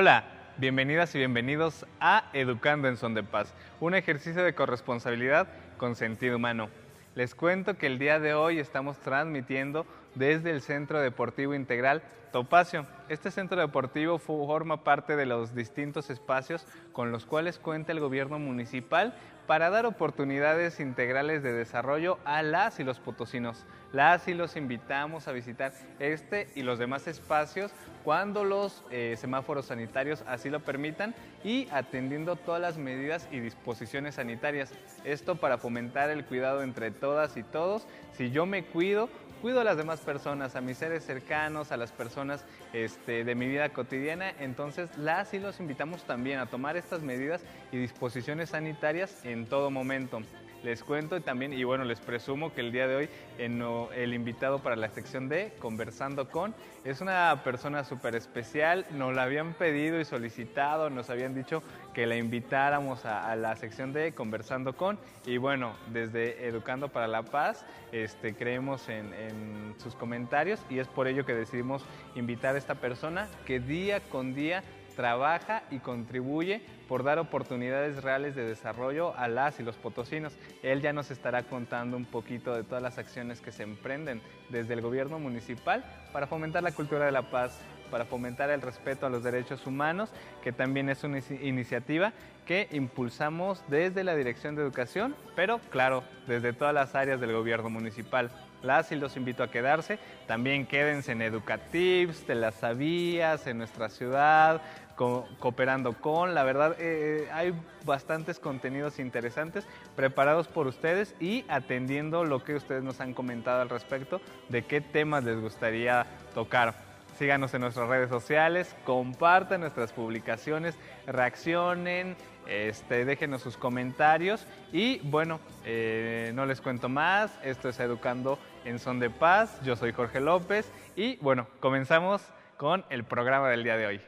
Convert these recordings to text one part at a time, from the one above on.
Hola, bienvenidas y bienvenidos a Educando en Son de Paz, un ejercicio de corresponsabilidad con sentido humano. Les cuento que el día de hoy estamos transmitiendo desde el Centro Deportivo Integral Topacio. Este centro deportivo forma parte de los distintos espacios con los cuales cuenta el gobierno municipal para dar oportunidades integrales de desarrollo a las y los potosinos. Las y los invitamos a visitar este y los demás espacios cuando los eh, semáforos sanitarios así lo permitan y atendiendo todas las medidas y disposiciones sanitarias. Esto para fomentar el cuidado entre todas y todos. Si yo me cuido, cuido a las demás personas, a mis seres cercanos, a las personas este, de mi vida cotidiana. Entonces, las y los invitamos también a tomar estas medidas y disposiciones sanitarias en todo momento. Les cuento y también, y bueno, les presumo que el día de hoy en, el invitado para la sección de Conversando con es una persona súper especial. Nos la habían pedido y solicitado, nos habían dicho que la invitáramos a, la sección de Conversando con. Y bueno, desde Educando para la Paz, este, creemos en, en sus comentarios y es por ello que decidimos invitar a esta persona que día con día trabaja y contribuye por dar oportunidades reales de desarrollo a las y los potosinos. Él ya nos estará contando un poquito de todas las acciones que se emprenden desde el gobierno municipal para fomentar la cultura de la paz, para fomentar el respeto a los derechos humanos, que también es una iniciativa que impulsamos desde la Dirección de Educación, pero claro, desde todas las áreas del gobierno municipal. Las y los invito a quedarse. También quédense en Educatives, te las sabías, en nuestra ciudad, cooperando con. La verdad, eh, eh, hay bastantes contenidos interesantes preparados por ustedes y atendiendo lo que ustedes nos han comentado al respecto de qué temas les gustaría tocar. Síganos en nuestras redes sociales, compartan nuestras publicaciones, reaccionen, este, déjenos sus comentarios y bueno, eh, no les cuento más, esto es Educando en Son de Paz, yo soy Jorge López y bueno, comenzamos con el programa del día de hoy.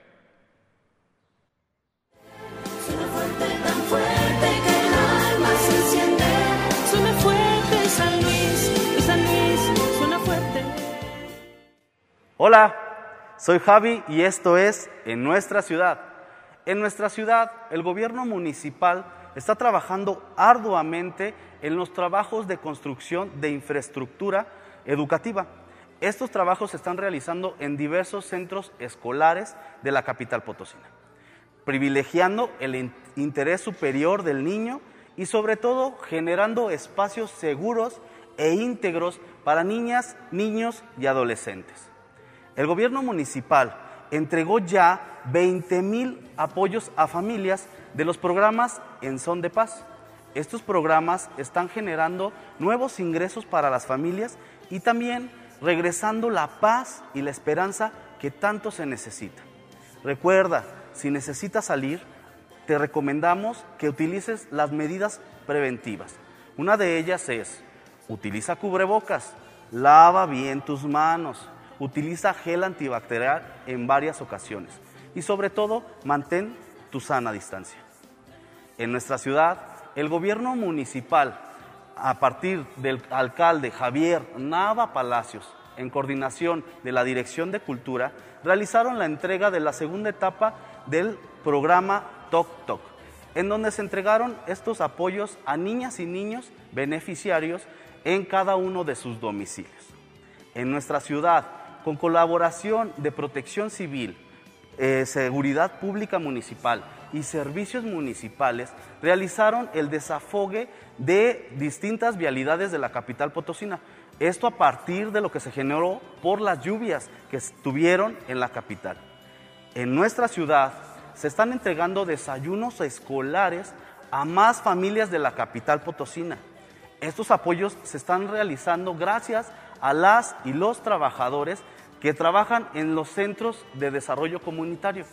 Hola, soy Javi y esto es En nuestra ciudad. En nuestra ciudad, el gobierno municipal está trabajando arduamente en los trabajos de construcción de infraestructura educativa. Estos trabajos se están realizando en diversos centros escolares de la capital potosina, privilegiando el interés superior del niño y sobre todo generando espacios seguros e íntegros para niñas, niños y adolescentes. El gobierno municipal entregó ya 20 mil apoyos a familias de los programas en Son de Paz. Estos programas están generando nuevos ingresos para las familias y también regresando la paz y la esperanza que tanto se necesita. Recuerda, si necesitas salir, te recomendamos que utilices las medidas preventivas. Una de ellas es, utiliza cubrebocas, lava bien tus manos, utiliza gel antibacterial en varias ocasiones y sobre todo mantén tu sana distancia. En nuestra ciudad, el gobierno municipal, a partir del alcalde Javier Nava Palacios, en coordinación de la Dirección de Cultura, realizaron la entrega de la segunda etapa del programa Toc Toc, en donde se entregaron estos apoyos a niñas y niños beneficiarios en cada uno de sus domicilios. En nuestra ciudad, con colaboración de Protección Civil, eh, Seguridad Pública Municipal y Servicios Municipales, realizaron el desafogue de distintas vialidades de la capital potosina. Esto a partir de lo que se generó por las lluvias que estuvieron en la capital. En nuestra ciudad se están entregando desayunos escolares a más familias de la capital potosina. Estos apoyos se están realizando gracias a las y los trabajadores que trabajan en los centros de desarrollo comunitario,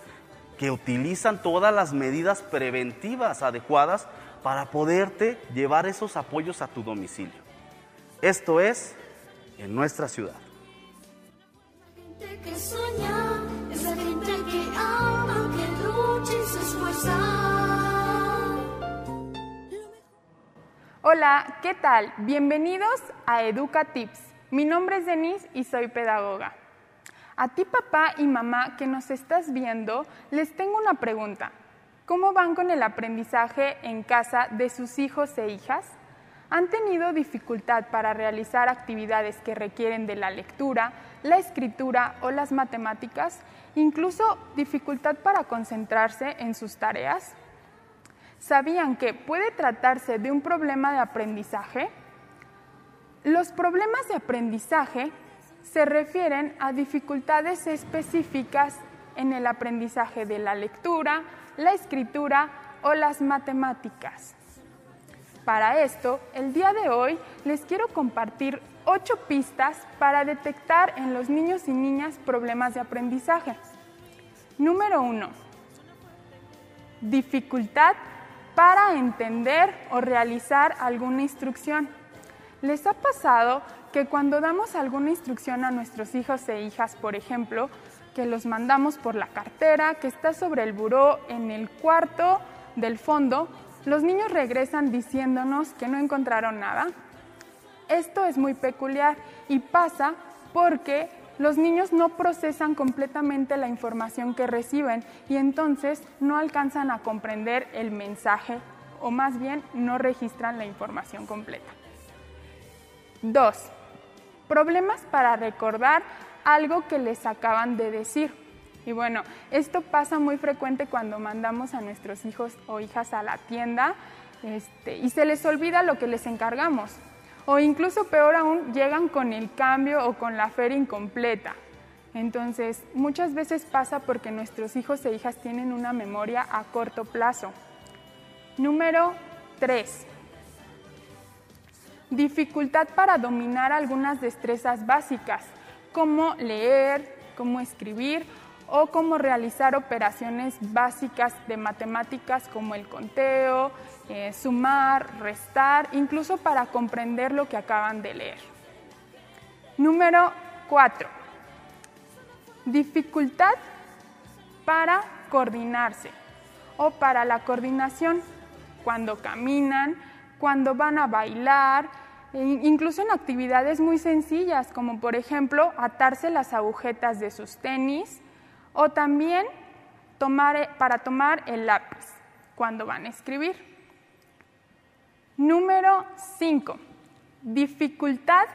que utilizan todas las medidas preventivas adecuadas para poderte llevar esos apoyos a tu domicilio. Esto es en nuestra ciudad. Hola, ¿qué tal? Bienvenidos a Educa Tips. Mi nombre es Denise y soy pedagoga. A ti papá y mamá que nos estás viendo, les tengo una pregunta. ¿Cómo van con el aprendizaje en casa de sus hijos e hijas? ¿Han tenido dificultad para realizar actividades que requieren de la lectura, la escritura o las matemáticas? Incluso dificultad para concentrarse en sus tareas? ¿Sabían que puede tratarse de un problema de aprendizaje? Los problemas de aprendizaje se refieren a dificultades específicas en el aprendizaje de la lectura, la escritura o las matemáticas. Para esto, el día de hoy les quiero compartir ocho pistas para detectar en los niños y niñas problemas de aprendizaje. Número uno, dificultad para entender o realizar alguna instrucción. ¿Les ha pasado que cuando damos alguna instrucción a nuestros hijos e hijas, por ejemplo, que los mandamos por la cartera, que está sobre el buró en el cuarto del fondo, los niños regresan diciéndonos que no encontraron nada? Esto es muy peculiar y pasa porque los niños no procesan completamente la información que reciben y entonces no alcanzan a comprender el mensaje o más bien no registran la información completa. 2. Problemas para recordar algo que les acaban de decir. Y bueno, esto pasa muy frecuente cuando mandamos a nuestros hijos o hijas a la tienda este, y se les olvida lo que les encargamos. O incluso peor aún, llegan con el cambio o con la feria incompleta. Entonces, muchas veces pasa porque nuestros hijos e hijas tienen una memoria a corto plazo. Número 3. Dificultad para dominar algunas destrezas básicas, como leer, cómo escribir o cómo realizar operaciones básicas de matemáticas como el conteo, eh, sumar, restar, incluso para comprender lo que acaban de leer. Número 4. Dificultad para coordinarse o para la coordinación cuando caminan, cuando van a bailar, e incluso en actividades muy sencillas como por ejemplo atarse las agujetas de sus tenis o también tomar, para tomar el lápiz cuando van a escribir. Número 5. Dificultad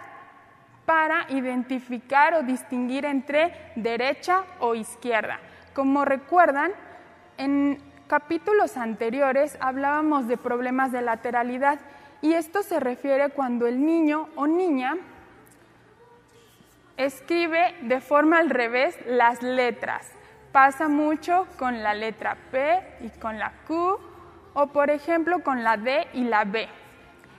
para identificar o distinguir entre derecha o izquierda. Como recuerdan, en capítulos anteriores hablábamos de problemas de lateralidad y esto se refiere cuando el niño o niña escribe de forma al revés las letras. Pasa mucho con la letra P y con la Q o por ejemplo con la D y la B.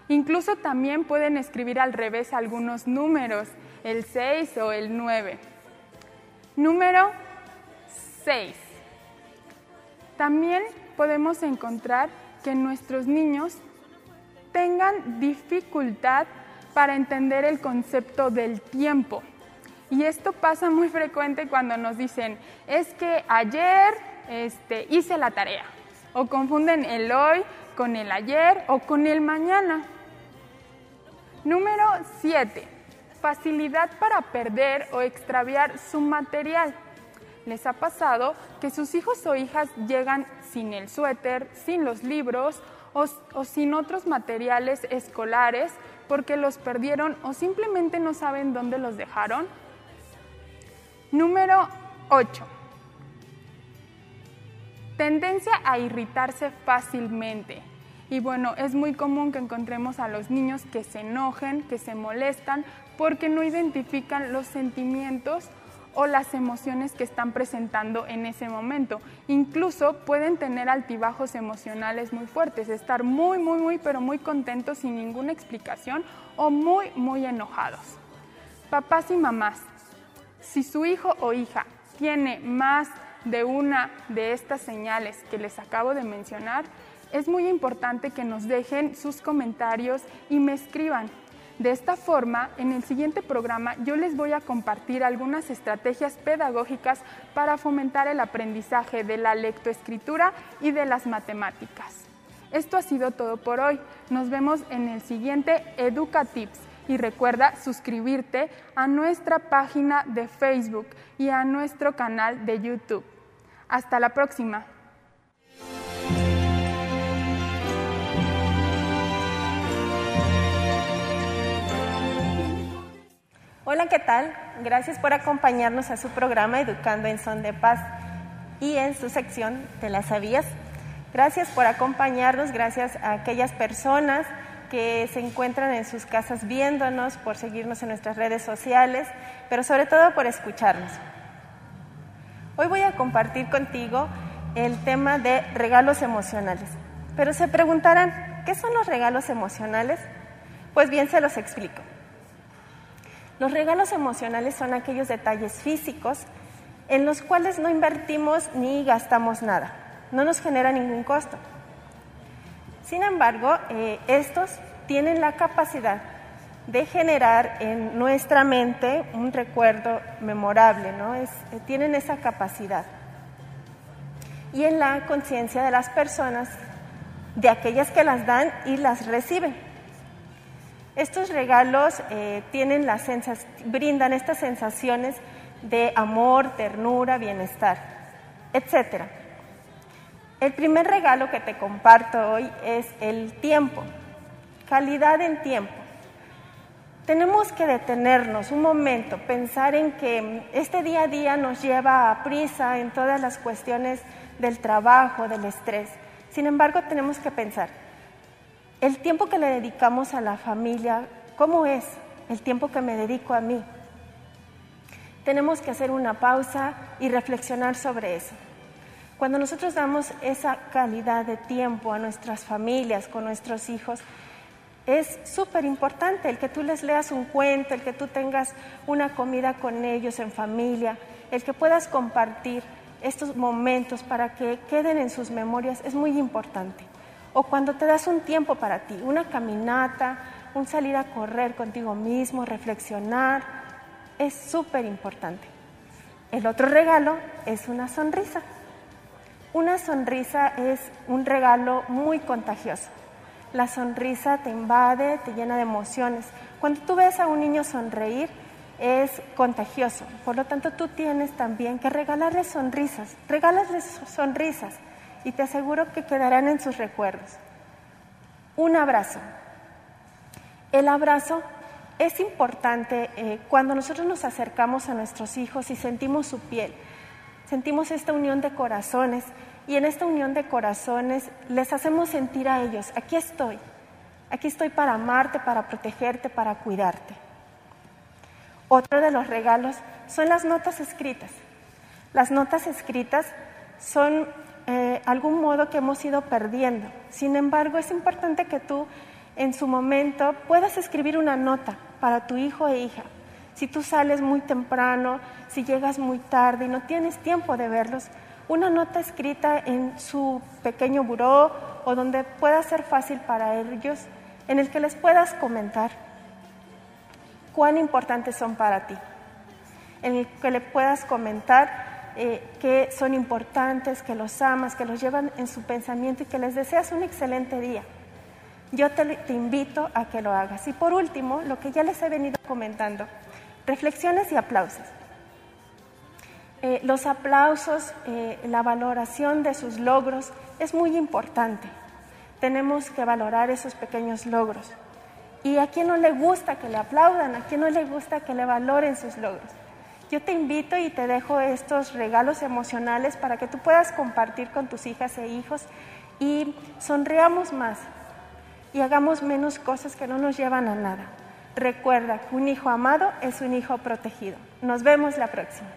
Incluso también pueden escribir al revés algunos números, el 6 o el 9. Número 6. También podemos encontrar que nuestros niños tengan dificultad para entender el concepto del tiempo. Y esto pasa muy frecuente cuando nos dicen, es que ayer este, hice la tarea o confunden el hoy con el ayer o con el mañana. Número 7. Facilidad para perder o extraviar su material. ¿Les ha pasado que sus hijos o hijas llegan sin el suéter, sin los libros o, o sin otros materiales escolares porque los perdieron o simplemente no saben dónde los dejaron? Número 8 Tendencia a irritarse fácilmente. Y bueno, es muy común que encontremos a los niños que se enojen, que se molestan, porque no identifican los sentimientos o las emociones que están presentando en ese momento. Incluso pueden tener altibajos emocionales muy fuertes, estar muy, muy, muy, pero muy contentos sin ninguna explicación o muy, muy enojados. Papás y mamás, si su hijo o hija tiene más de una de estas señales que les acabo de mencionar, es muy importante que nos dejen sus comentarios y me escriban. De esta forma, en el siguiente programa yo les voy a compartir algunas estrategias pedagógicas para fomentar el aprendizaje de la lectoescritura y de las matemáticas. Esto ha sido todo por hoy. Nos vemos en el siguiente EducaTips y recuerda suscribirte a nuestra página de Facebook y a nuestro canal de YouTube. Hasta la próxima. Hola, ¿qué tal? Gracias por acompañarnos a su programa Educando en Son de Paz y en su sección ¿Te la sabías? Gracias por acompañarnos, gracias a aquellas personas que se encuentran en sus casas viéndonos, por seguirnos en nuestras redes sociales, pero sobre todo por escucharnos. Hoy voy a compartir contigo el tema de regalos emocionales. Pero se preguntarán, ¿qué son los regalos emocionales? Pues bien, se los explico. Los regalos emocionales son aquellos detalles físicos en los cuales no invertimos ni gastamos nada, no nos genera ningún costo. Sin embargo, eh, estos tienen la capacidad de generar en nuestra mente un recuerdo memorable, ¿no? Eh, tienen esa capacidad. Y en la conciencia de las personas, de aquellas que las dan y las reciben. Estos regalos eh, tienen las brindan estas sensaciones de amor, ternura, bienestar, etc. El primer regalo que te comparto hoy es el tiempo, calidad en tiempo. Tenemos que detenernos un momento, pensar en que este día a día nos lleva a prisa en todas las cuestiones del trabajo, del estrés. Sin embargo, tenemos que pensar, el tiempo que le dedicamos a la familia, ¿cómo es el tiempo que me dedico a mí? Tenemos que hacer una pausa y reflexionar sobre eso. Cuando nosotros damos esa calidad de tiempo a nuestras familias, con nuestros hijos, es súper importante el que tú les leas un cuento, el que tú tengas una comida con ellos en familia, el que puedas compartir estos momentos para que queden en sus memorias, es muy importante. O cuando te das un tiempo para ti, una caminata, un salir a correr contigo mismo, reflexionar, es súper importante. El otro regalo es una sonrisa. Una sonrisa es un regalo muy contagioso. La sonrisa te invade, te llena de emociones. Cuando tú ves a un niño sonreír, es contagioso. Por lo tanto, tú tienes también que regalarles sonrisas. Regálasles sonrisas y te aseguro que quedarán en sus recuerdos. Un abrazo. El abrazo es importante eh, cuando nosotros nos acercamos a nuestros hijos y sentimos su piel sentimos esta unión de corazones y en esta unión de corazones les hacemos sentir a ellos, aquí estoy, aquí estoy para amarte, para protegerte, para cuidarte. Otro de los regalos son las notas escritas. Las notas escritas son eh, algún modo que hemos ido perdiendo. Sin embargo, es importante que tú en su momento puedas escribir una nota para tu hijo e hija si tú sales muy temprano, si llegas muy tarde y no tienes tiempo de verlos, una nota escrita en su pequeño buró o donde pueda ser fácil para ellos, en el que les puedas comentar cuán importantes son para ti, en el que le puedas comentar eh, que son importantes, que los amas, que los llevan en su pensamiento y que les deseas un excelente día. Yo te, invito a que lo hagas. Y por último, lo que ya les he venido comentando, Reflexiones y aplausos. Eh, los aplausos, eh, la valoración de sus logros es muy importante. Tenemos que valorar esos pequeños logros. ¿Y a quién no le gusta que le aplaudan? ¿A quién no le gusta que le valoren sus logros? Yo te invito y te dejo estos regalos emocionales para que tú puedas compartir con tus hijas e hijos y sonreamos más y hagamos menos cosas que no nos llevan a nada. Recuerda un hijo amado es un hijo protegido. Nos vemos la próxima.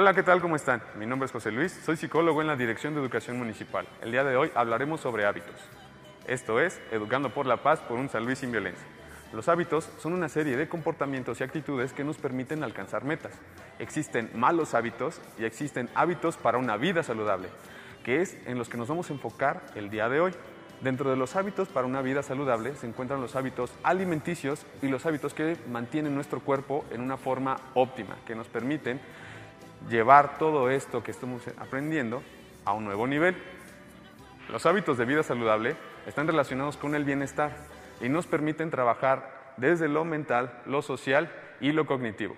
Hola, ¿qué tal? ¿Cómo están? Mi nombre es José Luis, soy psicólogo en la Dirección de Educación Municipal. El día de hoy hablaremos sobre hábitos. Esto es, Educando por la Paz por un San Luis sin violencia. Los hábitos son una serie de comportamientos y actitudes que nos permiten alcanzar metas. Existen malos hábitos y existen hábitos para una vida saludable, que es en los que nos vamos a enfocar el día de hoy. Dentro de los hábitos para una vida saludable se encuentran los hábitos alimenticios y los hábitos que mantienen nuestro cuerpo en una forma óptima, que nos permiten llevar todo esto que estamos aprendiendo a un nuevo nivel. Los hábitos de vida saludable están relacionados con el bienestar y nos permiten trabajar desde lo mental, lo social y lo cognitivo.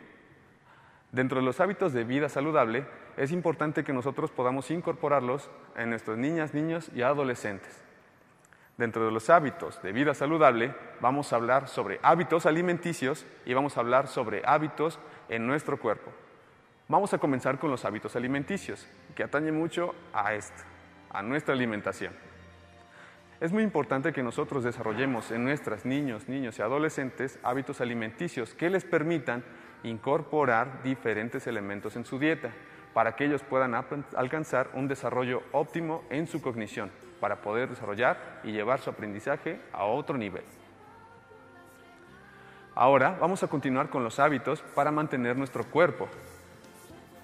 Dentro de los hábitos de vida saludable, es importante que nosotros podamos incorporarlos en nuestras niñas, niños y adolescentes. Dentro de los hábitos de vida saludable, vamos a hablar sobre hábitos alimenticios y vamos a hablar sobre hábitos en nuestro cuerpo. Vamos a comenzar con los hábitos alimenticios, que atañen mucho a esto, a nuestra alimentación. Es muy importante que nosotros desarrollemos en nuestras niños, niños y adolescentes hábitos alimenticios que les permitan incorporar diferentes elementos en su dieta para que ellos puedan alcanzar un desarrollo óptimo en su cognición, para poder desarrollar y llevar su aprendizaje a otro nivel. Ahora vamos a continuar con los hábitos para mantener nuestro cuerpo.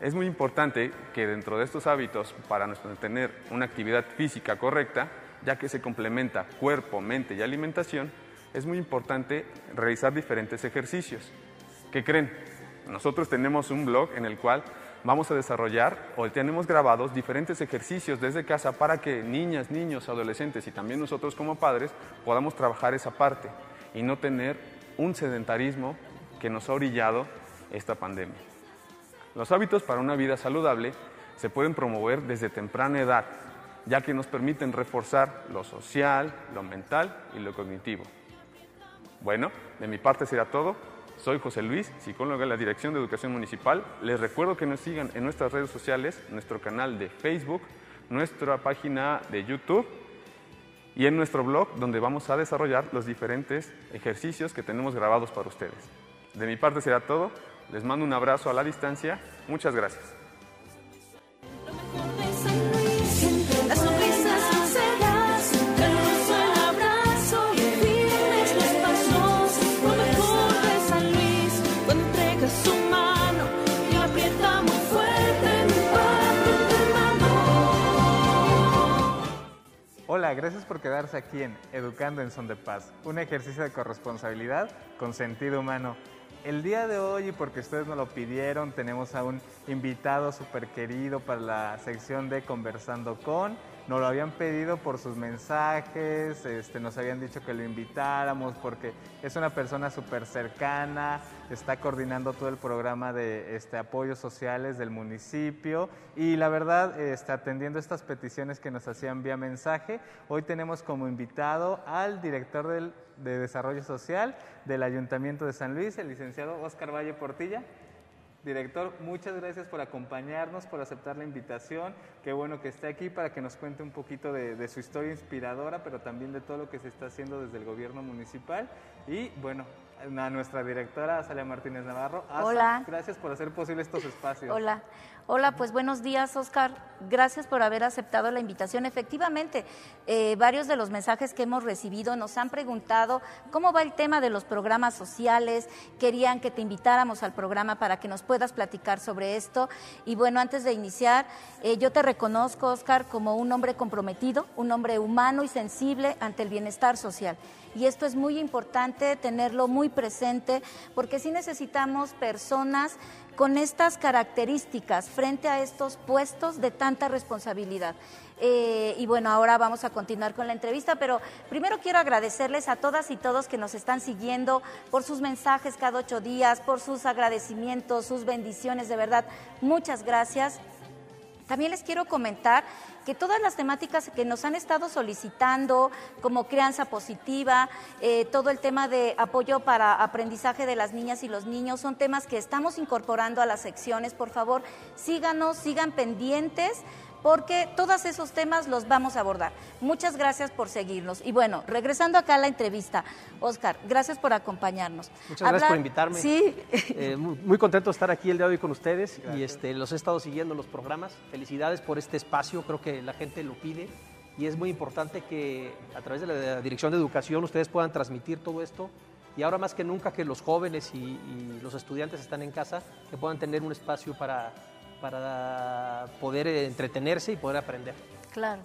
Es muy importante que dentro de estos hábitos, para mantener una actividad física correcta, ya que se complementa cuerpo, mente y alimentación, es muy importante realizar diferentes ejercicios. ¿Qué creen? Nosotros tenemos un blog en el cual vamos a desarrollar o tenemos grabados diferentes ejercicios desde casa para que niñas, niños, adolescentes y también nosotros como padres podamos trabajar esa parte y no tener un sedentarismo que nos ha orillado esta pandemia. Los hábitos para una vida saludable se pueden promover desde temprana edad, ya que nos permiten reforzar lo social, lo mental y lo cognitivo. Bueno, de mi parte será todo. Soy José Luis, psicólogo de la Dirección de Educación Municipal. Les recuerdo que nos sigan en nuestras redes sociales, nuestro canal de Facebook, nuestra página de YouTube y en nuestro blog donde vamos a desarrollar los diferentes ejercicios que tenemos grabados para ustedes. De mi parte será todo. Les mando un abrazo a la distancia. Muchas gracias. Hola, gracias por quedarse aquí en Educando en Son de Paz, un ejercicio de corresponsabilidad con sentido humano. El día de hoy, y porque ustedes nos lo pidieron, tenemos a un invitado súper querido para la sección de Conversando con. Nos lo habían pedido por sus mensajes, este, nos habían dicho que lo invitáramos porque es una persona súper cercana, está coordinando todo el programa de este, apoyos sociales del municipio y la verdad, está atendiendo estas peticiones que nos hacían vía mensaje, hoy tenemos como invitado al director del, de Desarrollo Social del Ayuntamiento de San Luis, el licenciado Oscar Valle Portilla. Director, muchas gracias por acompañarnos, por aceptar la invitación. Qué bueno que esté aquí para que nos cuente un poquito de, su historia inspiradora, pero también de todo lo que se está haciendo desde el gobierno municipal. Y bueno, a nuestra directora, Azalia Martínez Navarro. Hola. Gracias por hacer posible estos espacios. Hola. Hola, pues buenos días, Oscar. Gracias por haber aceptado la invitación. Efectivamente, eh, varios de los mensajes que hemos recibido nos han preguntado cómo va el tema de los programas sociales. Querían que te invitáramos al programa para que nos puedas platicar sobre esto. Y bueno, antes de iniciar, eh, yo te reconozco, Oscar, como un hombre comprometido, un hombre humano y sensible ante el bienestar social y esto es muy importante tenerlo muy presente porque sí necesitamos personas con estas características frente a estos puestos de tanta responsabilidad. Eh, y bueno, ahora vamos a continuar con la entrevista, pero primero quiero agradecerles a todas y todos que nos están siguiendo por sus mensajes cada ocho días, por sus agradecimientos, sus bendiciones, de verdad, muchas gracias. También les quiero comentar que todas las temáticas que nos han estado solicitando, como crianza positiva, eh, todo el tema de apoyo para aprendizaje de las niñas y los niños, son temas que estamos incorporando a las secciones. Por favor, síganos, sigan pendientes porque todos esos temas los vamos a abordar. Muchas gracias por seguirnos. Y bueno, regresando acá a la entrevista, Oscar, gracias por acompañarnos. Muchas gracias por invitarme. Sí. Eh, muy, contento de estar aquí el día de hoy con ustedes y este, los he estado siguiendo los programas. Felicidades por este espacio, creo que la gente lo pide y es muy importante que a través de la Dirección de Educación ustedes puedan transmitir todo esto y ahora más que nunca que los jóvenes y los estudiantes están en casa, que puedan tener un espacio para para poder entretenerse y poder aprender. Claro.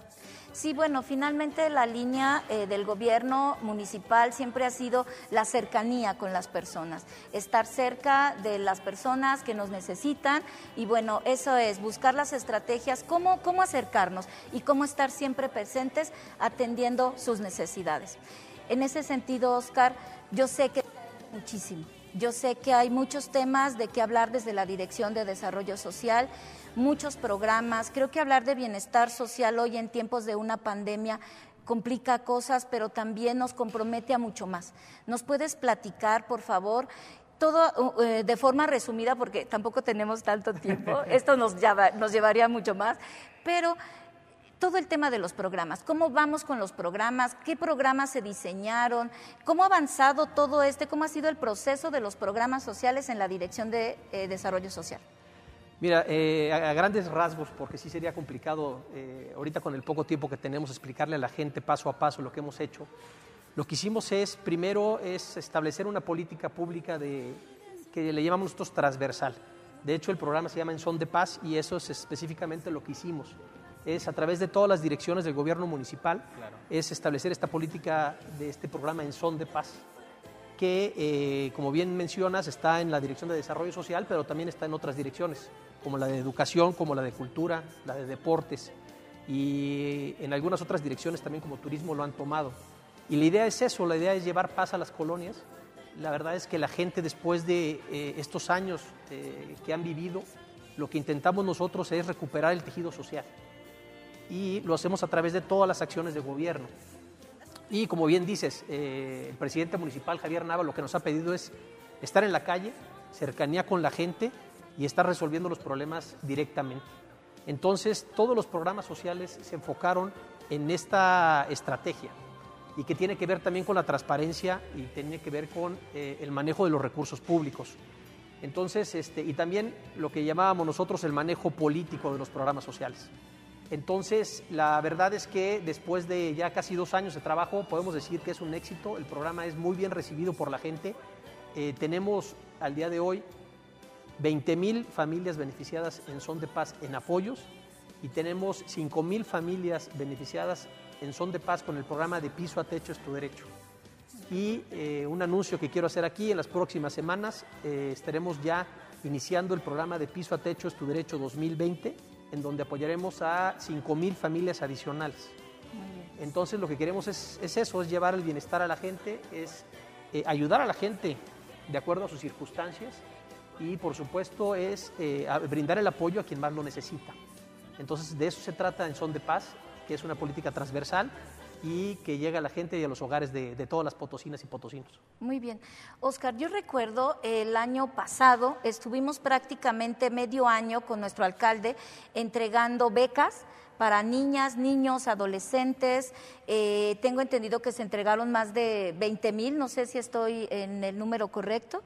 Sí, bueno, finalmente la línea eh, del gobierno municipal siempre ha sido la cercanía con las personas, estar cerca de las personas que nos necesitan y bueno, eso es buscar las estrategias, cómo, cómo acercarnos y cómo estar siempre presentes atendiendo sus necesidades. En ese sentido, Oscar, yo sé que muchísimo. Yo sé que hay muchos temas de qué hablar desde la Dirección de Desarrollo Social muchos programas. Creo que hablar de bienestar social hoy en tiempos de una pandemia complica cosas, pero también nos compromete a mucho más. ¿Nos puedes platicar, por favor? Todo uh, eh, de forma resumida, porque tampoco tenemos tanto tiempo, esto nos, nos llevaría mucho más, pero todo el tema de los programas, cómo vamos con los programas, qué programas se diseñaron, cómo ha avanzado todo este, cómo ha sido el proceso de los programas sociales en la Dirección de eh, Desarrollo Social. Mira, eh, a, grandes rasgos, porque sí sería complicado eh, ahorita con el poco tiempo que tenemos explicarle a la gente paso a paso lo que hemos hecho. Lo que hicimos es, primero, es establecer una política pública de, que le llamamos nosotros transversal. De hecho, el programa se llama En Son de Paz y eso es específicamente lo que hicimos. Es a través de todas las direcciones del gobierno municipal, es establecer esta política de este programa En Son de Paz que, eh, como bien mencionas, está en la Dirección de Desarrollo Social, pero también está en otras direcciones como la de educación, como la de cultura, la de deportes y en algunas otras direcciones también como turismo lo han tomado. Y la idea es eso, la idea es llevar paz a las colonias. La verdad es que la gente después de eh, estos años eh, que han vivido, lo que intentamos nosotros es recuperar el tejido social. Y lo hacemos a través de todas las acciones de gobierno. Y como bien dices, eh, el presidente municipal Javier Nava lo que nos ha pedido es estar en la calle, cercanía con la gente y está resolviendo los problemas directamente. Entonces, todos los programas sociales se enfocaron en esta estrategia y que tiene que ver también con la transparencia y tiene que ver con eh, el manejo de los recursos públicos. Entonces, este, y también lo que llamábamos nosotros el manejo político de los programas sociales. Entonces, la verdad es que después de ya casi dos años de trabajo, podemos decir que es un éxito. El programa es muy bien recibido por la gente. Eh, tenemos al día de hoy 20 mil familias beneficiadas en Son de Paz en apoyos y tenemos 5 mil familias beneficiadas en Son de Paz con el programa de Piso a Techo es tu derecho. Y eh, un anuncio que quiero hacer aquí, en las próximas semanas eh, estaremos ya iniciando el programa de Piso a Techo es tu derecho 2020, en donde apoyaremos a 5 mil familias adicionales. Entonces lo que queremos es, eso, es llevar el bienestar a la gente, es eh, ayudar a la gente de acuerdo a sus circunstancias y por supuesto es eh, brindar el apoyo a quien más lo necesita. Entonces de eso se trata en Son de Paz, que es una política transversal y que llega a la gente y a los hogares de, todas las potosinas y potosinos. Muy bien. Oscar, yo recuerdo el año pasado, estuvimos prácticamente medio año con nuestro alcalde entregando becas para niñas, niños, adolescentes. Eh, tengo entendido que se entregaron más de 20 mil, no sé si estoy en el número correcto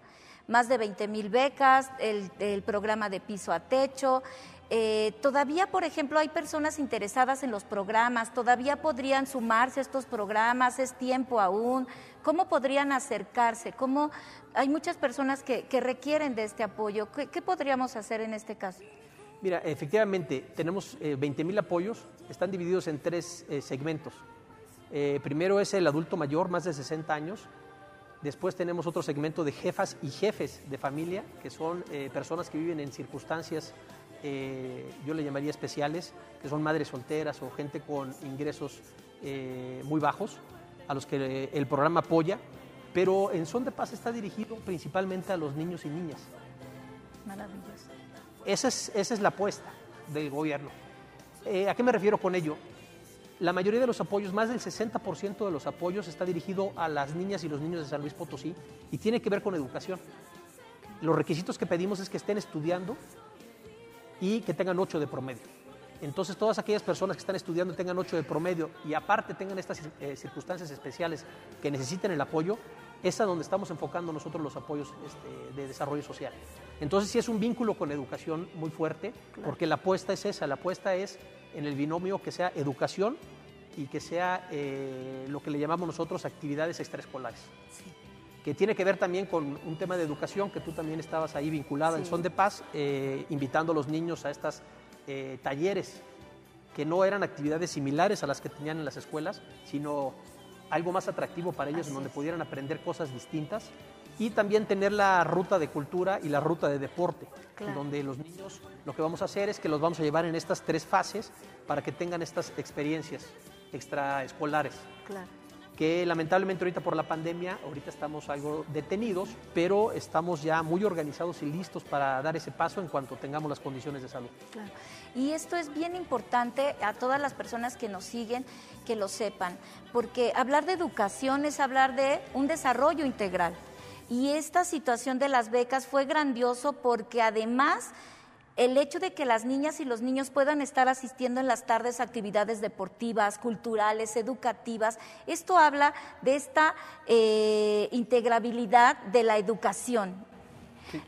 más de 20 mil becas, el, programa de piso a techo. Eh, todavía, por ejemplo, hay personas interesadas en los programas, todavía podrían sumarse a estos programas, es tiempo aún. ¿Cómo podrían acercarse? ¿Cómo? Hay muchas personas que, requieren de este apoyo. ¿Qué, podríamos hacer en este caso? Mira, efectivamente, tenemos 20 eh, mil apoyos, están divididos en tres eh, segmentos. primero es el adulto mayor, más de 60 años, Después tenemos otro segmento de jefas y jefes de familia, que son eh, personas que viven en circunstancias, eh, yo le llamaría especiales, que son madres solteras o gente con ingresos eh, muy bajos, a los que el programa apoya, pero en Son de Paz está dirigido principalmente a los niños y niñas. Maravilloso. Esa es, esa es la apuesta del gobierno. ¿A qué me refiero con ello? La mayoría de los apoyos, más del 60% de los apoyos está dirigido a las niñas y los niños de San Luis Potosí y tiene que ver con educación. Los requisitos que pedimos es que estén estudiando y que tengan 8 de promedio. Entonces, todas aquellas personas que están estudiando tengan 8 de promedio y aparte tengan estas eh, circunstancias especiales que necesiten el apoyo, es a donde estamos enfocando nosotros los apoyos este, de desarrollo social. Entonces, sí es un vínculo con educación muy fuerte, porque la apuesta es esa, la apuesta es en el binomio que sea educación y que sea eh, lo que le llamamos nosotros actividades extraescolares. Que tiene que ver también con un tema de educación, que tú también estabas ahí vinculada en Son de Paz, eh, invitando a los niños a estos eh, talleres que no eran actividades similares a las que tenían en las escuelas, sino algo más atractivo para ellos, en donde pudieran aprender cosas distintas y también tener la ruta de cultura y la ruta de deporte, Claro. donde los niños lo que vamos a hacer es que los vamos a llevar en estas tres fases para que tengan estas experiencias extraescolares Claro. Que lamentablemente ahorita por la pandemia, ahorita estamos algo detenidos, pero estamos ya muy organizados y listos para dar ese paso en cuanto tengamos las condiciones de salud. Y esto es bien importante a todas las personas que nos siguen que lo sepan, porque hablar de educación es hablar de un desarrollo integral. Y esta situación de las becas fue grandioso porque además el hecho de que las niñas y los niños puedan estar asistiendo en las tardes a actividades deportivas, culturales, educativas, esto habla de esta eh, integrabilidad de la educación.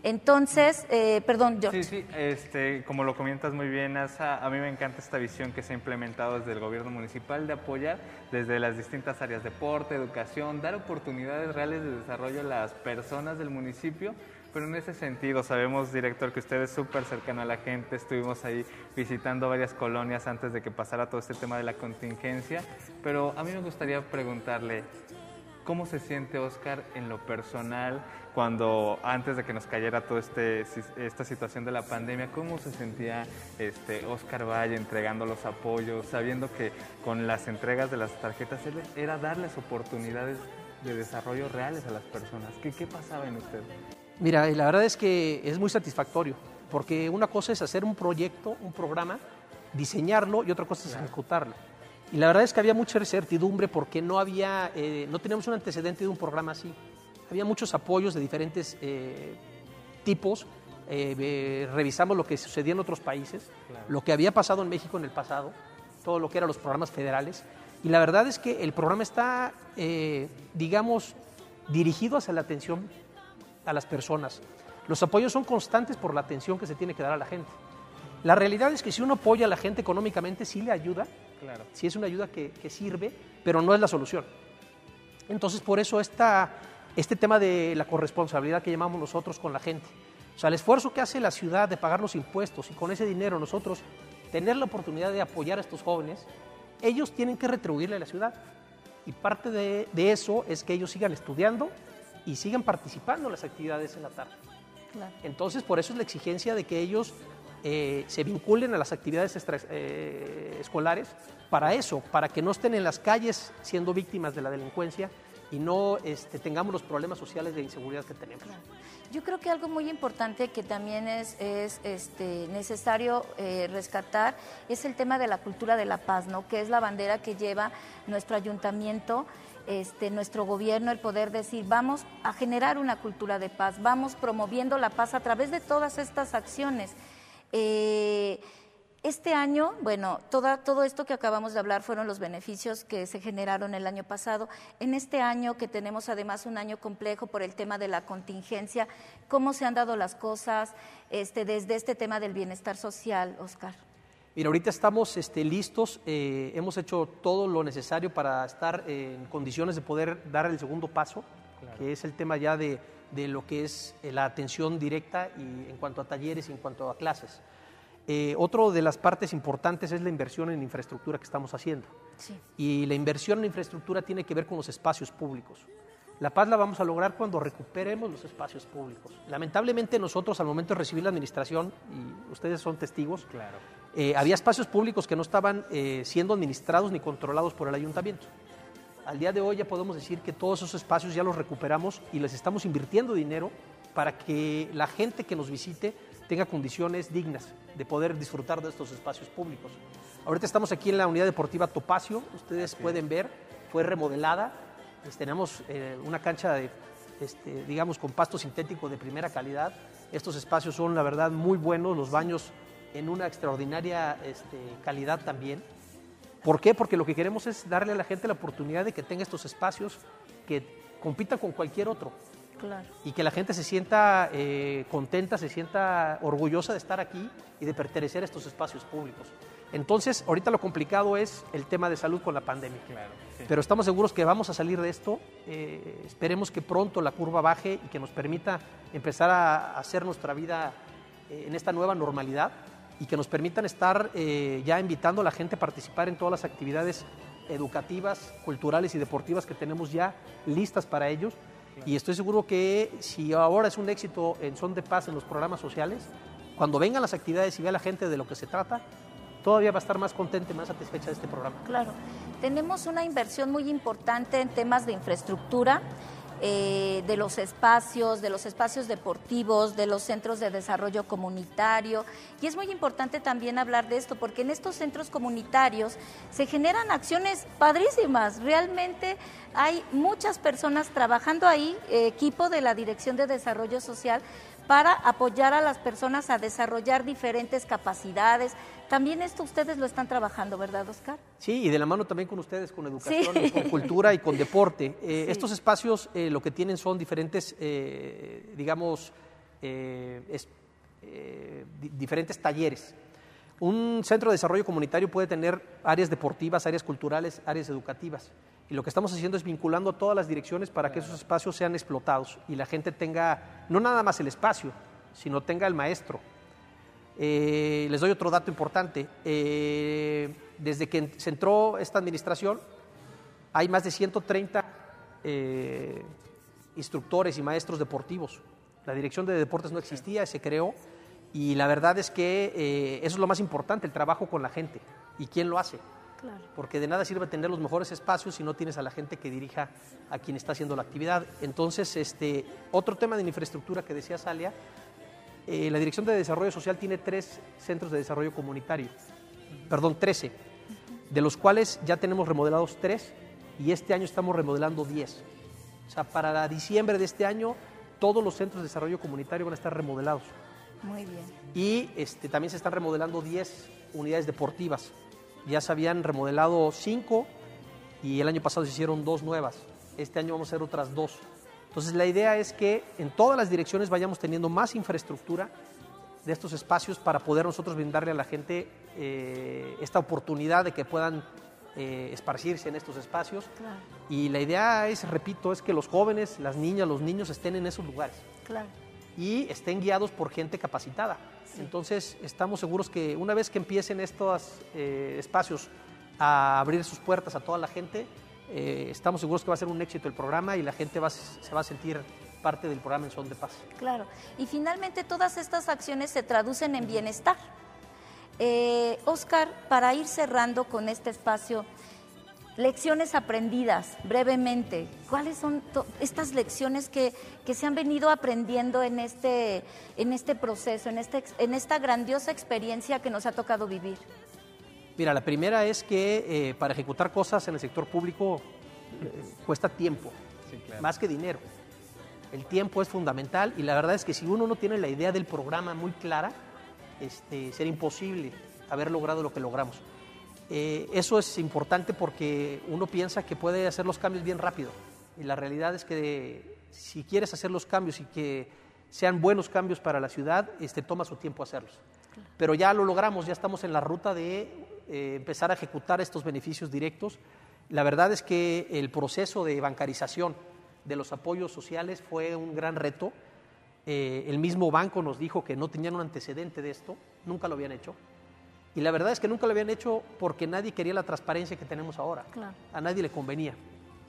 Entonces, eh, perdón, George. Sí, sí, este, como lo comentas muy bien, Asa, a mí me encanta esta visión que se ha implementado desde el gobierno municipal de apoyar desde las distintas áreas, deporte, educación, dar oportunidades reales de desarrollo a las personas del municipio. Pero en ese sentido, sabemos, director, que usted es súper cercano a la gente. Estuvimos ahí visitando varias colonias antes de que pasara todo este tema de la contingencia. Pero a mí me gustaría preguntarle, ¿Cómo se siente Oscar en lo personal cuando antes de que nos cayera toda este, esta situación de la pandemia, cómo se sentía este Oscar Valle entregando los apoyos, sabiendo que con las entregas de las tarjetas era darles oportunidades de desarrollo reales a las personas? ¿Qué, qué pasaba en usted? Mira, y la verdad es que es muy satisfactorio, porque una cosa es hacer un proyecto, un programa, diseñarlo y otra cosa es ejecutarlo. Y la verdad es que había mucha incertidumbre porque no había, eh, no teníamos un antecedente de un programa así. Había muchos apoyos de diferentes eh, tipos. eh, eh, revisamos lo que sucedía en otros países, lo que había pasado en México en el pasado, todo lo que eran los programas federales. Y la verdad es que el programa está, eh, digamos, dirigido hacia la atención a las personas. Los apoyos son constantes por la atención que se tiene que dar a la gente. La realidad es que si uno apoya a la gente económicamente, sí le ayuda, Claro. sí es una ayuda que, que sirve, pero no es la solución. Entonces, por eso esta, este tema de la corresponsabilidad que llamamos nosotros con la gente. O sea, el esfuerzo que hace la ciudad de pagar los impuestos y con ese dinero nosotros tener la oportunidad de apoyar a estos jóvenes, ellos tienen que retribuirle a la ciudad. Y parte de, de eso es que ellos sigan estudiando y sigan participando en las actividades en la tarde. Claro. Entonces, por eso es la exigencia de que ellos eh, se vinculen a las actividades extra- eh, escolares para eso, para que no estén en las calles siendo víctimas de la delincuencia y no este, tengamos los problemas sociales de inseguridad que tenemos. Yo creo que algo muy importante que también es, es, este, necesario eh, rescatar es el tema de la cultura de la paz, ¿no? que es la bandera que lleva nuestro ayuntamiento, este, nuestro gobierno, el poder decir, vamos a generar una cultura de paz, vamos promoviendo la paz a través de todas estas acciones. Eh, este año, bueno, toda, todo esto que acabamos de hablar fueron los beneficios que se generaron el año pasado. En este año, que tenemos además un año complejo por el tema de la contingencia, ¿cómo se han dado las cosas este, desde este tema del bienestar social, Oscar? Mira, ahorita estamos este, listos, eh, hemos hecho todo lo necesario para estar en condiciones de poder dar el segundo paso, que es el tema ya de, de lo que es eh, la atención directa y en cuanto a talleres y en cuanto a clases. Eh, otro de las partes importantes es la inversión en infraestructura que estamos haciendo. Sí. Y la inversión en infraestructura tiene que ver con los espacios públicos. La paz la vamos a lograr cuando recuperemos los espacios públicos. Lamentablemente nosotros al momento de recibir la administración, y ustedes son testigos, Claro. eh, había espacios públicos que no estaban eh, siendo administrados ni controlados por el ayuntamiento. Al día de hoy ya podemos decir que todos esos espacios ya los recuperamos y les estamos invirtiendo dinero para que la gente que nos visite tenga condiciones dignas de poder disfrutar de estos espacios públicos. Ahorita estamos aquí en la unidad deportiva Topacio, ustedes pueden ver, fue remodelada, pues tenemos eh, una cancha de, este, digamos, con pasto sintético de primera calidad. Estos espacios son, la verdad, muy buenos, los baños en una extraordinaria este, calidad también. ¿Por qué? Porque lo que queremos es darle a la gente la oportunidad de que tenga estos espacios que compitan con cualquier otro Claro. y que la gente se sienta eh, contenta, se sienta orgullosa de estar aquí y de pertenecer a estos espacios públicos. Entonces, ahorita lo complicado es el tema de salud con la pandemia. Claro, sí. Pero estamos seguros que vamos a salir de esto. eh, esperemos que pronto la curva baje y que nos permita empezar a hacer nuestra vida eh, en esta nueva normalidad y que nos permitan estar eh, ya invitando a la gente a participar en todas las actividades educativas, culturales y deportivas que tenemos ya listas para ellos. Y estoy seguro que si ahora es un éxito en Son de Paz en los programas sociales, cuando vengan las actividades y vea la gente de lo que se trata, todavía va a estar más contenta y más satisfecha de este programa. Claro. Tenemos una inversión muy importante en temas de infraestructura. Eh, de los espacios, de los espacios deportivos, de los centros de desarrollo comunitario. Y es muy importante también hablar de esto, porque en estos centros comunitarios se generan acciones padrísimas. Realmente hay muchas personas trabajando ahí, equipo de la Dirección de Desarrollo Social, para apoyar a las personas a desarrollar diferentes capacidades. También esto ustedes lo están trabajando, ¿verdad, Oscar? Sí, y de la mano también con ustedes, con educación, con cultura y con deporte. Eh, estos espacios eh, lo que tienen son diferentes, eh, digamos, diferentes talleres. Un centro de desarrollo comunitario puede tener áreas deportivas, áreas culturales, áreas educativas. Y lo que estamos haciendo es vinculando a todas las direcciones para que esos espacios sean explotados y la gente tenga no nada más el espacio, sino tenga el maestro. Eh, les doy otro dato importante. Eh, desde que se entró esta administración, hay más de 130 eh, instructores y maestros deportivos. La dirección de deportes no existía, se creó y la verdad es que eso es lo más importante, el trabajo con la gente. ¿Y quién lo hace? Porque de nada sirve tener los mejores espacios si no tienes a la gente que dirija a quien está haciendo la actividad. Entonces, este, otro tema de infraestructura que decía Salia, eh, la Dirección de Desarrollo Social tiene tres centros de desarrollo comunitario, perdón, trece, de los cuales ya tenemos remodelados tres y este año estamos remodelando diez. O sea, para diciembre de este año todos los centros de desarrollo comunitario van a estar remodelados. Muy bien. Y este, también se están remodelando 10 unidades deportivas ya se habían remodelado cinco y el año pasado se hicieron dos nuevas. Este año vamos a hacer otras dos. Entonces la idea es que en todas las direcciones vayamos teniendo más infraestructura de estos espacios para poder nosotros brindarle a la gente eh, esta oportunidad de que puedan eh, esparcirse en estos espacios. Y la idea es, repito, es que los jóvenes, las niñas, los niños estén en esos lugares. Claro. Y estén guiados por gente capacitada. Entonces, estamos seguros que una vez que empiecen estos eh, espacios a abrir sus puertas a toda la gente, eh, estamos seguros que va a ser un éxito el programa y la gente se va a sentir parte del programa en Son de Paz. Claro, y finalmente todas estas acciones se traducen en bienestar. Eh, Oscar, para ir cerrando con este espacio, Lecciones aprendidas, brevemente. ¿Cuáles son estas lecciones que, se han venido aprendiendo en este, en este proceso, en, este, en esta grandiosa experiencia que nos ha tocado vivir? Mira, la primera es que eh, para ejecutar cosas en el sector público eh, cuesta tiempo, más que dinero. El tiempo es fundamental y la verdad es que si uno no tiene la idea del programa muy clara, este, será imposible haber logrado lo que logramos. Eh, eso es importante porque uno piensa que puede hacer los cambios bien rápido. Y la realidad es que si quieres hacer los cambios y que sean buenos cambios para la ciudad, este, toma su tiempo hacerlos. Pero ya lo logramos, ya estamos en la ruta de eh, empezar a ejecutar estos beneficios directos. La verdad es que el proceso de bancarización de los apoyos sociales fue un gran reto. Eh, el mismo banco nos dijo que no tenían un antecedente de esto, nunca lo habían hecho. Y la verdad es que nunca lo habían hecho porque nadie quería la transparencia que tenemos ahora. A nadie le convenía.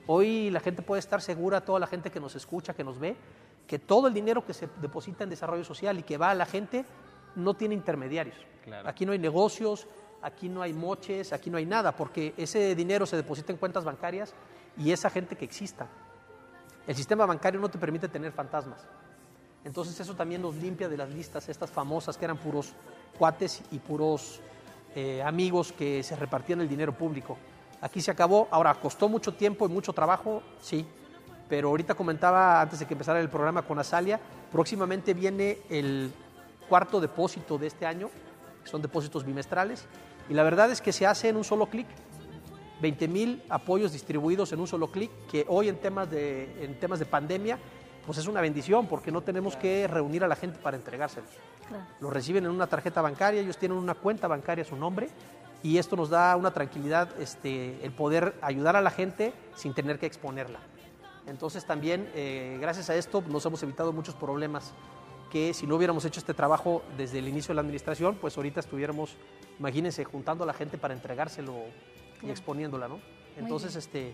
Hoy la gente puede estar segura, toda la gente que nos escucha, que nos ve, que todo el dinero que se deposita en desarrollo social y que va a la gente no tiene intermediarios. Aquí no hay negocios, aquí no hay moches, aquí no hay nada, porque ese dinero se deposita en cuentas bancarias y esa gente que exista. El sistema bancario no te permite tener fantasmas. Entonces eso también nos limpia de las listas estas famosas que eran puros cuates y puros eh, amigos que se repartían el dinero público. Aquí se acabó, ahora costó mucho tiempo y mucho trabajo, sí, pero ahorita comentaba antes de que empezara el programa con Azalia, próximamente viene el cuarto depósito de este año, son depósitos bimestrales, y la verdad es que se hace en un solo clic. 20 mil apoyos distribuidos en un solo clic, que hoy en temas, de, en temas de pandemia, pues es una bendición, porque no tenemos que reunir a la gente para entregárselos. Lo reciben en una tarjeta bancaria, ellos tienen una cuenta bancaria a su nombre y esto nos da una tranquilidad, este, el poder ayudar a la gente sin tener que exponerla. Entonces también, eh, gracias a esto, nos hemos evitado muchos problemas que si no hubiéramos hecho este trabajo desde el inicio de la administración, pues ahorita estuviéramos, imagínense, juntando a la gente para entregárselo y exponiéndola, ¿no? Entonces, este,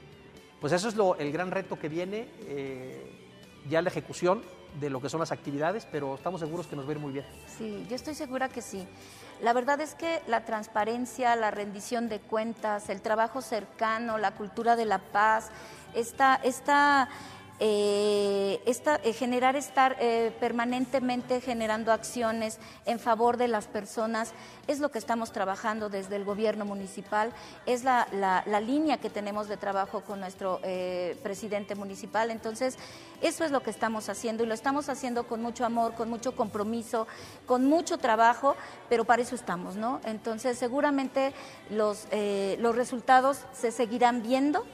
pues eso es lo, el gran reto que viene, eh, ya la ejecución de lo que son las actividades, pero estamos seguros que nos va a ir muy bien. Sí, yo estoy segura que sí. La verdad es que la transparencia, la rendición de cuentas, el trabajo cercano, la cultura de la paz, esta, esta eh, esta, eh, generar estar eh, permanentemente generando acciones en favor de las personas es lo que estamos trabajando desde el gobierno municipal, es la, la, línea que tenemos de trabajo con nuestro eh, presidente municipal. Entonces, eso es lo que estamos haciendo y lo estamos haciendo con mucho amor, con mucho compromiso, con mucho trabajo, pero para eso estamos, ¿no? Entonces, seguramente los, los resultados se seguirán viendo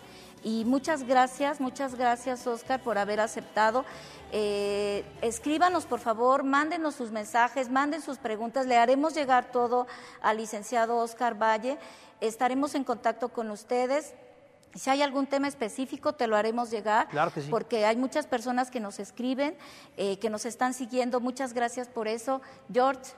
y muchas gracias, muchas gracias Oscar por haber aceptado. Eh, escríbanos por favor, mándenos sus mensajes, manden sus preguntas, le haremos llegar todo al licenciado Oscar Valle, estaremos en contacto con ustedes. Si hay algún tema específico, te lo haremos llegar, claro que sí. porque hay muchas personas que nos escriben, eh, que nos están siguiendo. Muchas gracias por eso. George,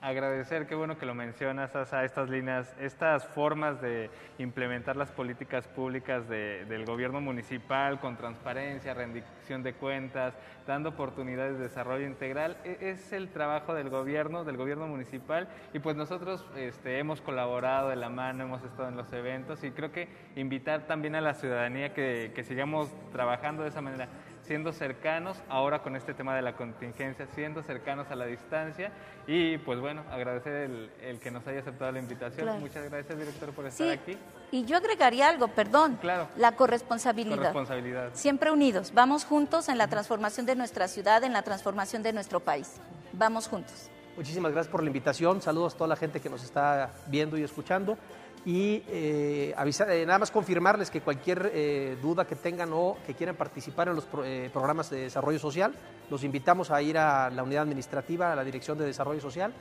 agradecer, qué bueno que lo mencionas, a estas líneas, estas formas de implementar las políticas públicas del gobierno municipal con transparencia, rendición de cuentas, dando oportunidades de desarrollo integral, e, es el trabajo del gobierno, del gobierno municipal. Y pues nosotros este, hemos colaborado de la mano, hemos estado en los eventos y creo que invitar también a la ciudadanía que, que sigamos trabajando de esa manera siendo cercanos, ahora con este tema de la contingencia, siendo cercanos a la distancia y pues bueno, agradecer el, que nos haya aceptado la invitación. Muchas gracias, director, por estar aquí. Y yo agregaría algo, perdón, claro. la corresponsabilidad. corresponsabilidad. Siempre unidos, vamos juntos en la transformación de nuestra ciudad, en la transformación de nuestro país. Vamos juntos. Muchísimas gracias por la invitación, saludos a toda la gente que nos está viendo y escuchando y eh, avisar, eh, nada más confirmarles que cualquier eh, duda que tengan o que quieran participar en los programas de desarrollo social, los invitamos a ir a la unidad administrativa, a la Dirección de Desarrollo Social.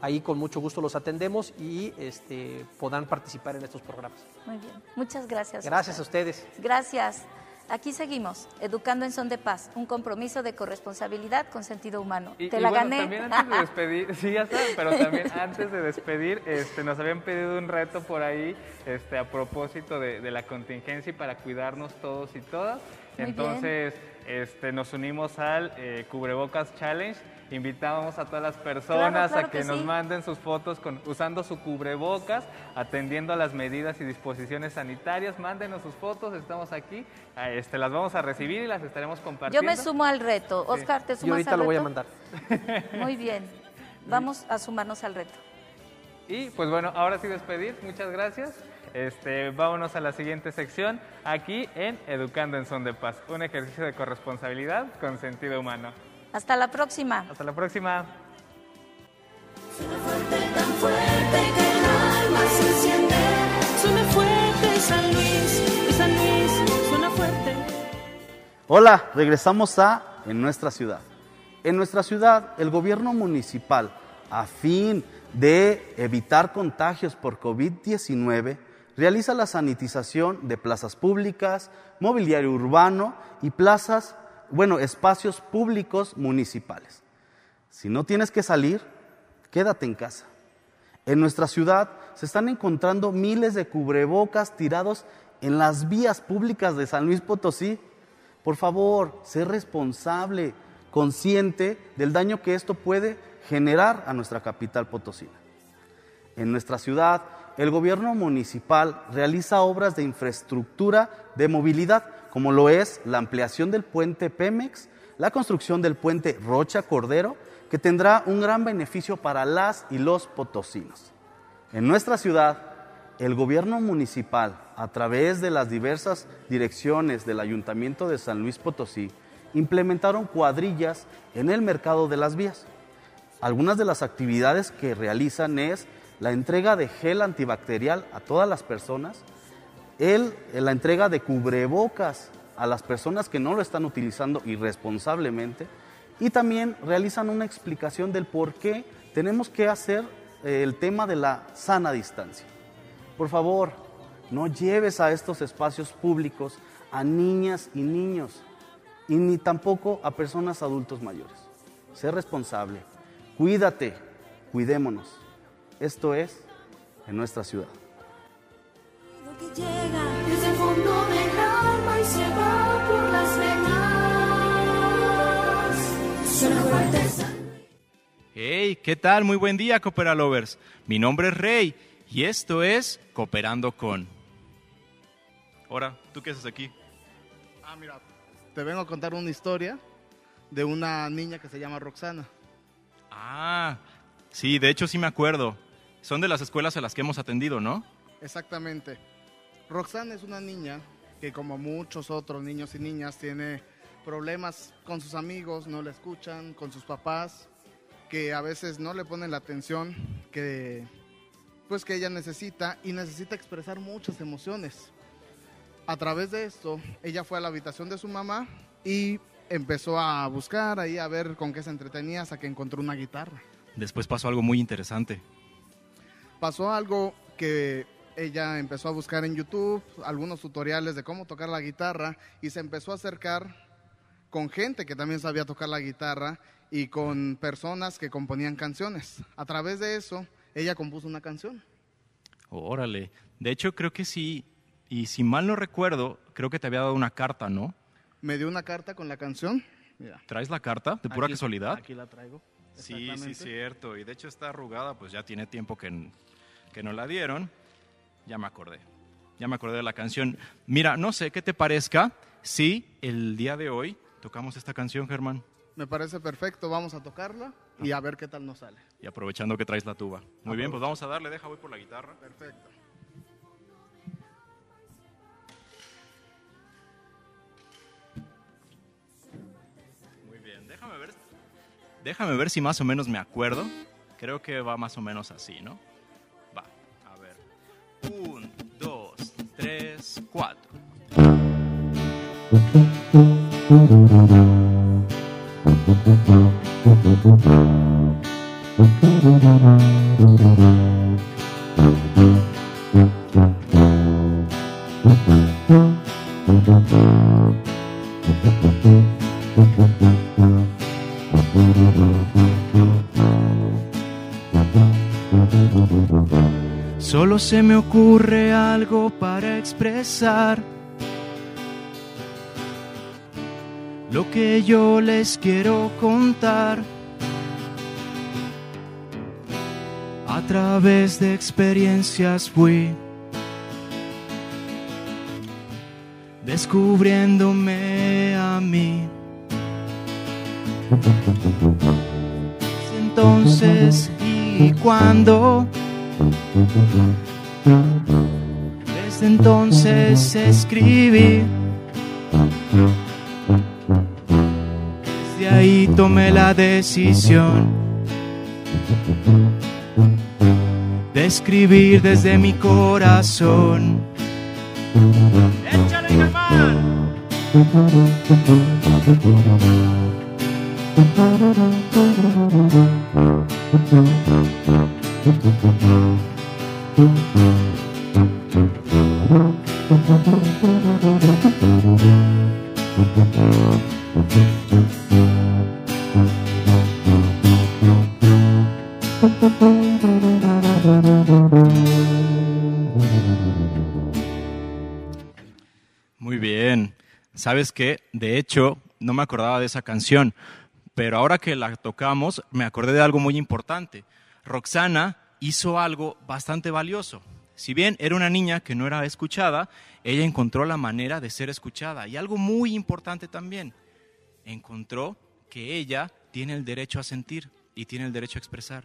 Ahí con mucho gusto los atendemos y este, podrán participar en estos programas. Muy bien, muchas gracias. Gracias a ustedes. Gracias. Aquí seguimos, educando en son de paz, un compromiso de corresponsabilidad con sentido humano. Te la gané. También antes de despedir, sí, ya pero también antes de despedir, este, nos habían pedido un reto por ahí, este, a propósito de, la contingencia y para cuidarnos todos y todas. Entonces, este, nos unimos al eh, Cubrebocas Challenge Invitamos a todas las personas a que, nos manden sus fotos con, usando su cubrebocas, atendiendo a las medidas y disposiciones sanitarias. Mándenos sus fotos, estamos aquí, este, las vamos a recibir y las estaremos compartiendo. Yo me sumo al reto. Oscar, ¿te sumas Yo ahorita lo voy a mandar. Muy bien, vamos a sumarnos al reto. Y pues bueno, ahora sí despedir, muchas gracias. Este, vámonos a la siguiente sección, aquí en Educando en Son de Paz, un ejercicio de corresponsabilidad con sentido humano. Hasta la próxima. Hasta la próxima. Suena fuerte, tan fuerte que el alma se enciende. Suena fuerte San Luis, San Luis, suena fuerte. Hola, regresamos a En nuestra ciudad. En nuestra ciudad, el gobierno municipal, a fin de evitar contagios por COVID-19, realiza la sanitización de plazas públicas, mobiliario urbano y plazas bueno, espacios públicos municipales. Si no tienes que salir, quédate en casa. En nuestra ciudad se están encontrando miles de cubrebocas tirados en las vías públicas de San Luis Potosí. Por favor, sé responsable, consciente del daño que esto puede generar a nuestra capital potosina. En nuestra ciudad, el gobierno municipal realiza obras de infraestructura de movilidad como lo es la ampliación del puente Pemex, la construcción del puente Rocha Cordero, que tendrá un gran beneficio para las y los potosinos. En nuestra ciudad, el gobierno municipal, a través de las diversas direcciones del Ayuntamiento de San Luis Potosí, implementaron cuadrillas en el mercado de las vías. Algunas de las actividades que realizan es la entrega de gel antibacterial a todas las personas, él, la entrega de cubrebocas a las personas que no lo están utilizando irresponsablemente y también realizan una explicación del por qué tenemos que hacer eh, el tema de la sana distancia. Por favor, no lleves a estos espacios públicos a niñas y niños y ni tampoco a personas adultos mayores. sé responsable, cuídate, cuidémonos. Esto es en nuestra ciudad. que llega desde el fondo del alma y se va por las venas. Suena fuerte esa- Hey, ¿qué tal? Muy buen día, Coopera Lovers. Mi nombre es Rey y esto es Cooperando con. Ahora, ¿tú qué haces aquí? Ah, mira, te vengo a contar una historia de una niña que se llama Roxana. Ah, sí, de hecho sí me acuerdo. Son de las escuelas a las que hemos atendido, ¿no? Exactamente. Roxana es una niña que como muchos otros niños y niñas tiene problemas con sus amigos, no la escuchan, con sus papás, que a veces no le ponen la atención que pues que ella necesita y necesita expresar muchas emociones. A través de esto, ella fue a la habitación de su mamá y empezó a buscar ahí a ver con qué se entretenía hasta que encontró una guitarra. Después pasó algo muy interesante. Pasó algo que ella empezó a buscar en YouTube algunos tutoriales de cómo tocar la guitarra y se empezó a acercar con gente que también sabía tocar la guitarra y con personas que componían canciones. A través de eso, ella compuso una canción. Órale. De hecho, creo que sí. Y si mal no recuerdo, creo que te había dado una carta, ¿no? Me dio una carta con la canción. Mira, ¿Traes la carta? ¿De pura aquí- casualidad? Aquí la traigo. Sí, sí, cierto. Y de hecho está arrugada, pues ya tiene tiempo que, que no la dieron. Ya me acordé. Ya me acordé de la canción. Mira, no sé qué te parezca si el día de hoy tocamos esta canción, Germán. Me parece perfecto, vamos a tocarla y a ver qué tal nos sale. Y aprovechando que traes la tuba. Muy bien, pues vamos a darle. Deja, voy por la guitarra. Perfecto. Muy bien, déjame ver. Déjame ver si más o menos me acuerdo. Creo que va más o menos así, ¿no? Un, dos, tres, cuatro. Solo se me ocurre algo para expresar lo que yo les quiero contar. A través de experiencias fui descubriéndome a mí. Entonces y cuando desde entonces escribí. Desde ahí tomé la decisión de escribir desde mi corazón. ¡Échale, Germán! Muy bien. ¿Sabes qué? De hecho, no me acordaba de esa canción, pero ahora que la tocamos, me acordé de algo muy importante. Roxana hizo algo bastante valioso. Si bien era una niña que no era escuchada, ella encontró la manera de ser escuchada. Y algo muy importante también, encontró que ella tiene el derecho a sentir y tiene el derecho a expresar.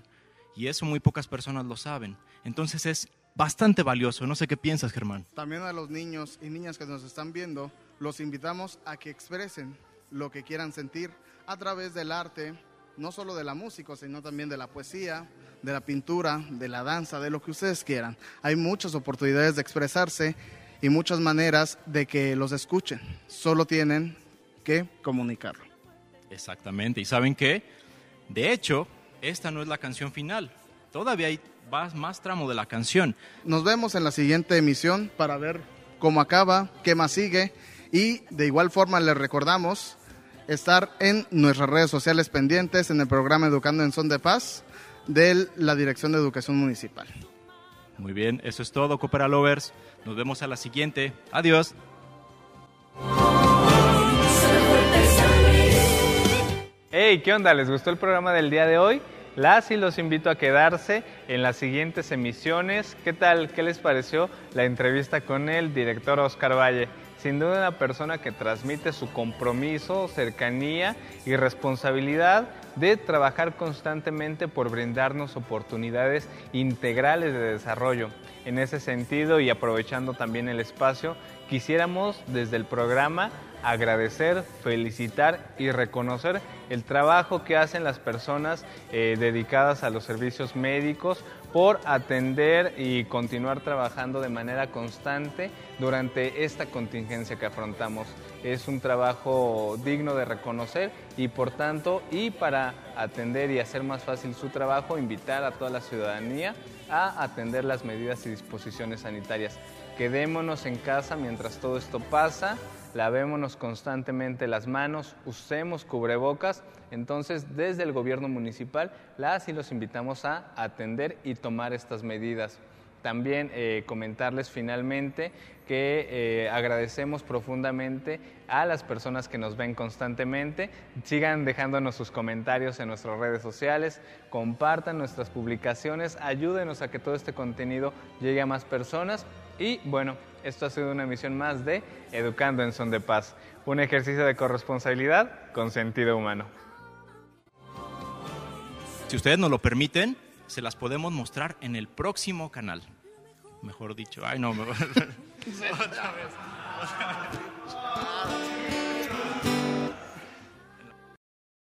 Y eso muy pocas personas lo saben. Entonces es bastante valioso. No sé qué piensas, Germán. También a los niños y niñas que nos están viendo, los invitamos a que expresen lo que quieran sentir a través del arte, no solo de la música, sino también de la poesía, de la pintura, de la danza, de lo que ustedes quieran. Hay muchas oportunidades de expresarse y muchas maneras de que los escuchen. Solo tienen que comunicarlo. Exactamente. ¿Y saben qué? De hecho, esta no es la canción final. Todavía hay más, más tramo de la canción. Nos vemos en la siguiente emisión para ver cómo acaba, qué más sigue y de igual forma les recordamos estar en nuestras redes sociales pendientes en el programa Educando en Son de Paz de la Dirección de Educación Municipal. Muy bien, eso es todo, Coopera Lovers. Nos vemos a la siguiente. Adiós. Hey, ¿qué onda? ¿Les gustó el programa del día de hoy? Las y los invito a quedarse en las siguientes emisiones. ¿Qué tal? ¿Qué les pareció la entrevista con el director Oscar Valle? Sin duda una persona que transmite su compromiso, cercanía y responsabilidad de trabajar constantemente por brindarnos oportunidades integrales de desarrollo. En ese sentido y aprovechando también el espacio, quisiéramos desde el programa agradecer, felicitar y reconocer el trabajo que hacen las personas eh, dedicadas a los servicios médicos por atender y continuar trabajando de manera constante durante esta contingencia que afrontamos. Es un trabajo digno de reconocer y por tanto, y para atender y hacer más fácil su trabajo, invitar a toda la ciudadanía a atender las medidas y disposiciones sanitarias. Quedémonos en casa mientras todo esto pasa, lavémonos constantemente las manos, usemos cubrebocas. Entonces, desde el gobierno municipal, las y los invitamos a atender y tomar estas medidas. También eh, comentarles finalmente que eh, agradecemos profundamente a las personas que nos ven constantemente. Sigan dejándonos sus comentarios en nuestras redes sociales, compartan nuestras publicaciones, ayúdenos a que todo este contenido llegue a más personas. Y bueno, esto ha sido una emisión más de Educando en Son de Paz, un ejercicio de corresponsabilidad con sentido humano. Si ustedes nos lo permiten, se las podemos mostrar en el próximo canal. Mejor dicho, ay no, mejor. Otra vez.